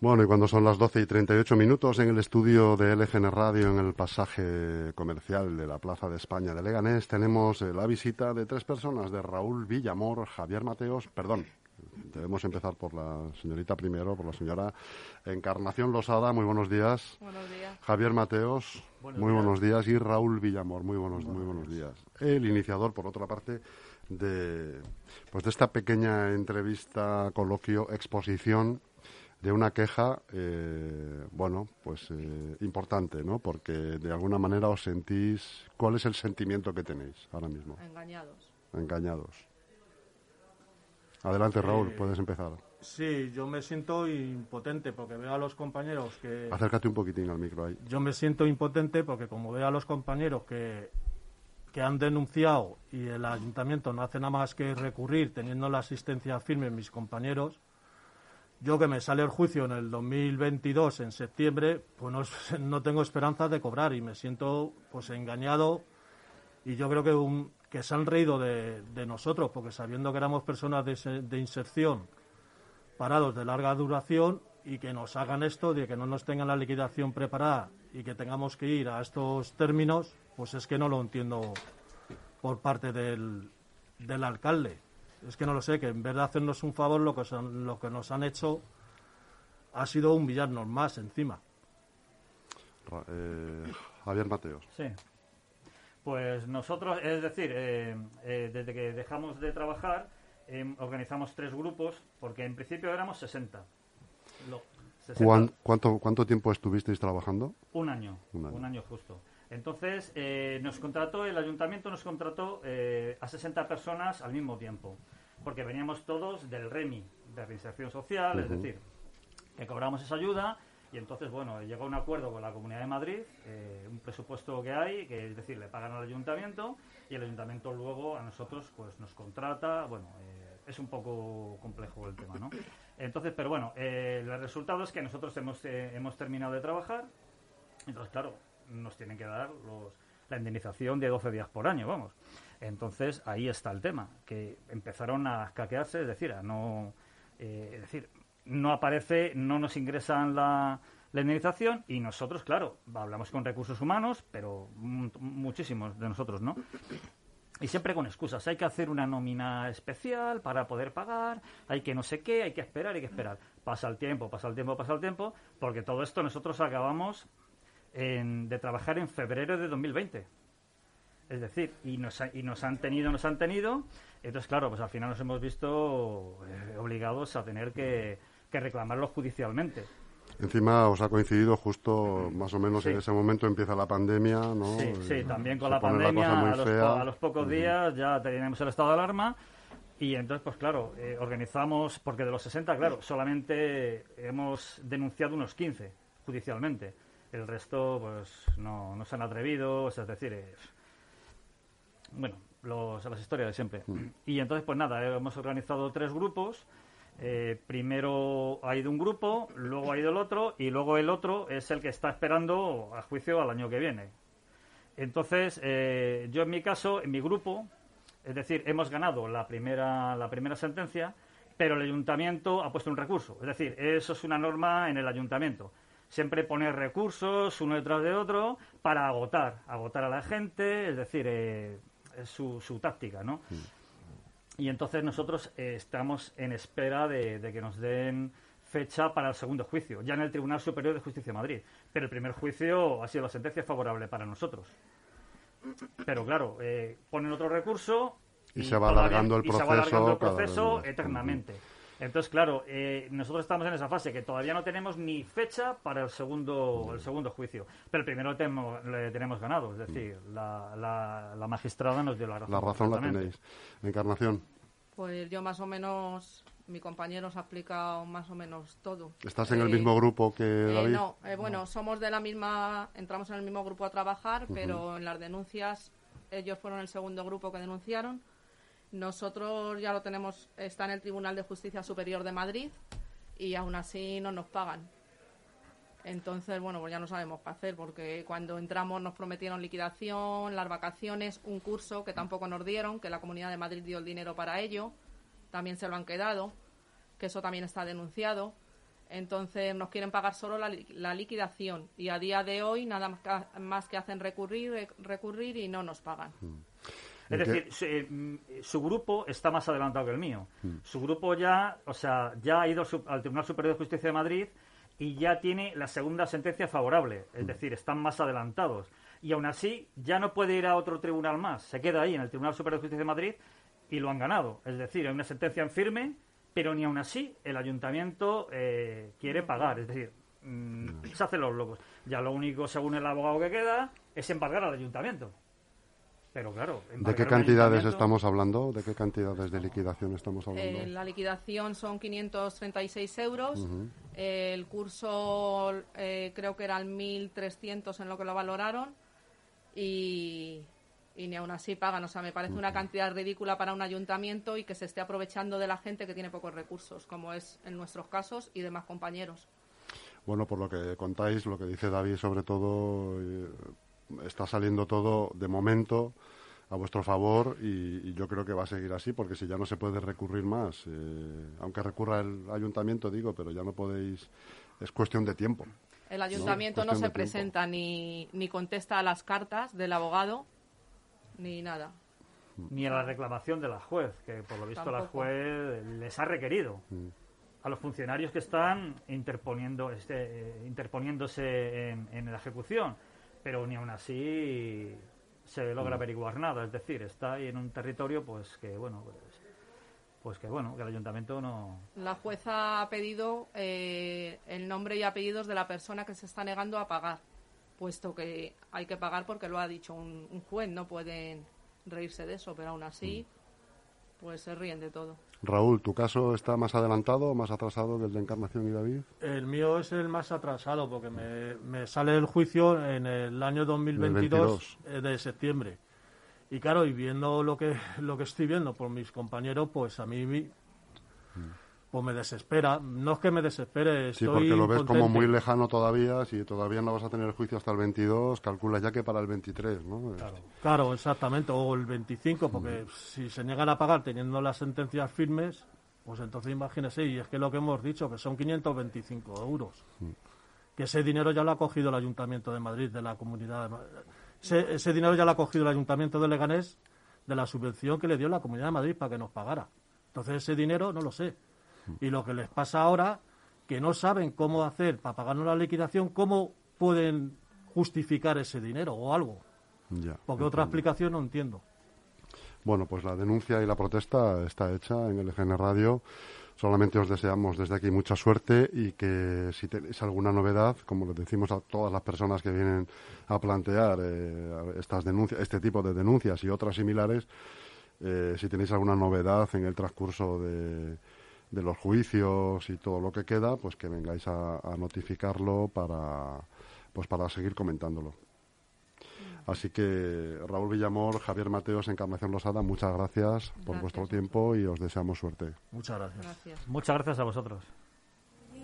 Bueno, y cuando son las 12 y 38 minutos en el estudio de LGN Radio en el pasaje comercial de la Plaza de España de Leganés, tenemos eh, la visita de tres personas, de Raúl Villamor, Javier Mateos, perdón, debemos empezar por la señorita primero, por la señora Encarnación Losada, muy buenos días. Buenos días. Javier Mateos, muy buenos días. Y Raúl Villamor, muy buenos, muy buenos días. El iniciador, por otra parte, de, pues de esta pequeña entrevista, coloquio, exposición de una queja, eh, bueno, pues eh, importante, ¿no? Porque de alguna manera os sentís, ¿cuál es el sentimiento que tenéis ahora mismo? Engañados. Engañados. Adelante, Raúl, Eh, puedes empezar. Sí, yo me siento impotente porque veo a los compañeros que... Acércate un poquitín al micro ahí. Yo me siento impotente porque como veo a los compañeros que, que han denunciado y el ayuntamiento no hace nada más que recurrir teniendo la asistencia firme mis compañeros, yo que me sale el juicio en el 2022, en septiembre, pues no, tengo esperanza de cobrar y me siento pues engañado y yo creo que, se han reído de, nosotros porque sabiendo que éramos personas de, se- de inserción parados de larga duración y que nos hagan esto, de que no nos tengan la liquidación preparada y que tengamos que ir a estos términos, pues es que no lo entiendo por parte del alcalde. Es que no lo sé, que en vez de hacernos un favor, lo que, son- lo que nos han hecho ha sido humillarnos más encima. Eh, Javier Mateos. Sí. Pues nosotros, es decir, eh, eh, desde que dejamos de trabajar, em, organizamos tres grupos, porque en principio éramos 60. Lo- 60 ¿Cuán- cuánto, ¿Cuánto tiempo estuvisteis trabajando? Un año, Un un año. año, justo. Entonces, eh, nos contrató, el ayuntamiento nos contrató eh, a 60 personas al mismo tiempo, porque veníamos todos del REMI, de reinserción social, es decir, que cobramos esa ayuda y entonces, bueno, llegó un acuerdo con la Comunidad de Madrid, eh, un presupuesto que hay, que es decir, le pagan al ayuntamiento y el ayuntamiento luego a nosotros pues nos contrata, bueno, eh, es un poco complejo el tema, ¿no? Entonces, pero bueno, eh, el resultado es que nosotros hemos, hemos terminado de trabajar, entonces, claro, nos tienen que dar los, la indemnización de 12 días por año, vamos. Entonces, ahí está el tema, que empezaron a escaquearse, es decir, a no... eh, es decir, no aparece, no nos ingresan la, la indemnización y nosotros, claro, hablamos con recursos humanos, pero mu- muchísimos de nosotros, ¿no? Y siempre con excusas. Hay que hacer una nómina especial para poder pagar, hay que no sé qué, hay que esperar, hay que esperar. Pasa el tiempo, pasa el tiempo, pasa el tiempo, porque todo esto nosotros acabamos en- de trabajar en febrero de 2020. Es decir, y nos, ha- y nos han tenido, nos han tenido, entonces claro, pues al final nos hemos visto eh, obligados a tener que, que reclamarlo judicialmente. Encima os ha coincidido justo más o menos Sí. en ese momento empieza la pandemia, ¿no? Sí, sí, también con se la pandemia, a, los, a pocos días ya teníamos el estado de alarma y entonces, pues claro, eh, organizamos, porque de los 60, claro, solamente hemos denunciado unos 15 judicialmente. El resto, pues no, no se han atrevido, es decir, eh, bueno, los, las historias de siempre. Y entonces, pues nada, hemos organizado tres grupos. Eh, primero ha ido un grupo, luego ha ido el otro, y luego el otro es el que está esperando a juicio al año que viene. Entonces, eh, yo en mi caso, en mi grupo, es decir, hemos ganado la primera, la primera sentencia, pero el ayuntamiento ha puesto un recurso. Es decir, eso es una norma en el ayuntamiento. Siempre poner recursos uno detrás de otro para agotar, agotar a la gente, es decir, eh, es su, su táctica, ¿no? Y entonces nosotros eh, estamos en espera de, de que nos den fecha para el segundo juicio, ya en el Tribunal Superior de Justicia de Madrid. Pero el primer juicio ha sido la sentencia favorable para nosotros. Pero claro, eh, ponen otro recurso Y se va alargando el y se va alargando el proceso vez proceso eternamente. Entonces, claro, eh, nosotros estamos en esa fase que todavía no tenemos ni fecha para el segundo el segundo juicio. Pero el primero tenemos, le tenemos ganado, es decir, la, la, la magistrada nos dio la razón. La razón la tenéis. Encarnación, Pues yo más o menos, mi compañero os ha explicado más o menos todo. ¿estás en el Eh, mismo grupo que eh, David? no, eh, bueno, somos de la misma, entramos en el mismo grupo a trabajar, pero en las denuncias ellos fueron el segundo grupo que denunciaron. Nosotros ya lo tenemos, está en el Tribunal de Justicia Superior de Madrid y aún así no nos pagan. Entonces, bueno, pues ya no sabemos qué hacer, porque cuando entramos nos prometieron liquidación, las vacaciones, un curso que tampoco nos dieron, que la Comunidad de Madrid dio el dinero para ello, también se lo han quedado, que eso también está denunciado. Entonces nos quieren pagar solo la, la liquidación y a día de hoy nada más que, hacen recurrir, recurrir y no nos pagan. Es decir, su, eh, su, grupo está más adelantado que el mío. Su grupo ya, o sea, ya ha ido al Tribunal Superior de Justicia de Madrid y ya tiene la segunda sentencia favorable. Es decir, están más adelantados. Y aún así, ya no puede ir a otro tribunal más. Se queda ahí en el Tribunal Superior de Justicia de Madrid y lo han ganado. Es decir, hay una sentencia en firme, pero ni aún así el ayuntamiento eh, quiere pagar. Es decir, mmm, se hacen los locos. Ya lo único, según el abogado que queda, es embargar al ayuntamiento. Pero claro, ¿de qué cantidades estamos hablando? ¿De qué cantidades de liquidación estamos hablando? Eh, la liquidación son 536 euros. Uh -huh. eh, el curso eh, creo que eran 1.300 en lo que lo valoraron. Y, y ni aún así pagan. O sea, me parece una cantidad ridícula para un ayuntamiento y que se esté aprovechando de la gente que tiene pocos recursos, como es en nuestros casos y demás compañeros. Bueno, por lo que contáis, lo que dice David sobre todo, eh, está saliendo todo de momento a vuestro favor y, y, yo creo que va a seguir así porque si ya no se puede recurrir más, eh, aunque recurra el ayuntamiento, digo, pero ya no podéis, es cuestión de tiempo. El ayuntamiento no, no se presenta ni, ni contesta a las cartas del abogado ni nada. Ni a la reclamación de la juez, que por lo visto Tampoco. la juez les ha requerido. Mm a los funcionarios que están interponiendo, este, eh, interponiéndose en, en, la ejecución, pero ni aún así se logra averiguar nada. Es decir, está ahí en un territorio, pues que bueno, pues, pues que bueno, que el ayuntamiento no. La jueza ha pedido eh, el nombre y apellidos de la persona que se está negando a pagar, puesto que hay que pagar porque lo ha dicho un, un juez, no pueden reírse de eso, pero aún así, mm. Pues se ríen de todo. Raúl, ¿tu caso está más adelantado o más atrasado del de Encarnación y David? El mío es el más atrasado porque me, me sale el juicio en el año 2022 eh, de septiembre. Y claro, y viendo lo que, lo que estoy viendo por mis compañeros, pues a mí pues me desespera. No es que me desespere, estoy Sí, porque lo ves como muy lejano todavía. Si todavía no vas a tener el juicio hasta el 22, calcula ya que para el 23, ¿no? Claro, claro exactamente. O el 25, porque mm. si se niegan a pagar teniendo las sentencias firmes, pues entonces imagínese. Y es que lo que hemos dicho, que son 525 euros. Mm. Que ese dinero ya lo ha cogido el Ayuntamiento de Madrid, de la Comunidad de. Ese, ese dinero ya lo ha cogido el Ayuntamiento de Leganés de la subvención que le dio la Comunidad de Madrid para que nos pagara. Entonces ese dinero no lo sé. Y lo que les pasa ahora, que no saben cómo hacer para pagarnos la liquidación, cómo pueden justificar ese dinero o algo. Ya, Porque otra explicación no entiendo. Bueno, pues la denuncia y la protesta está hecha en el EGN Radio. Solamente os deseamos desde aquí mucha suerte y que si tenéis alguna novedad, como les decimos a todas las personas que vienen a plantear eh, estas denuncias, este tipo de denuncias y otras similares, eh, si tenéis alguna novedad en el transcurso de, de los juicios y todo lo que queda, pues que vengáis a, a notificarlo para, pues para seguir comentándolo. Así que Raúl Villamor, Javier Mateos, Encarnación Losada, muchas gracias por Gracias. vuestro tiempo y os deseamos suerte. Muchas gracias. Gracias. Muchas gracias a vosotros.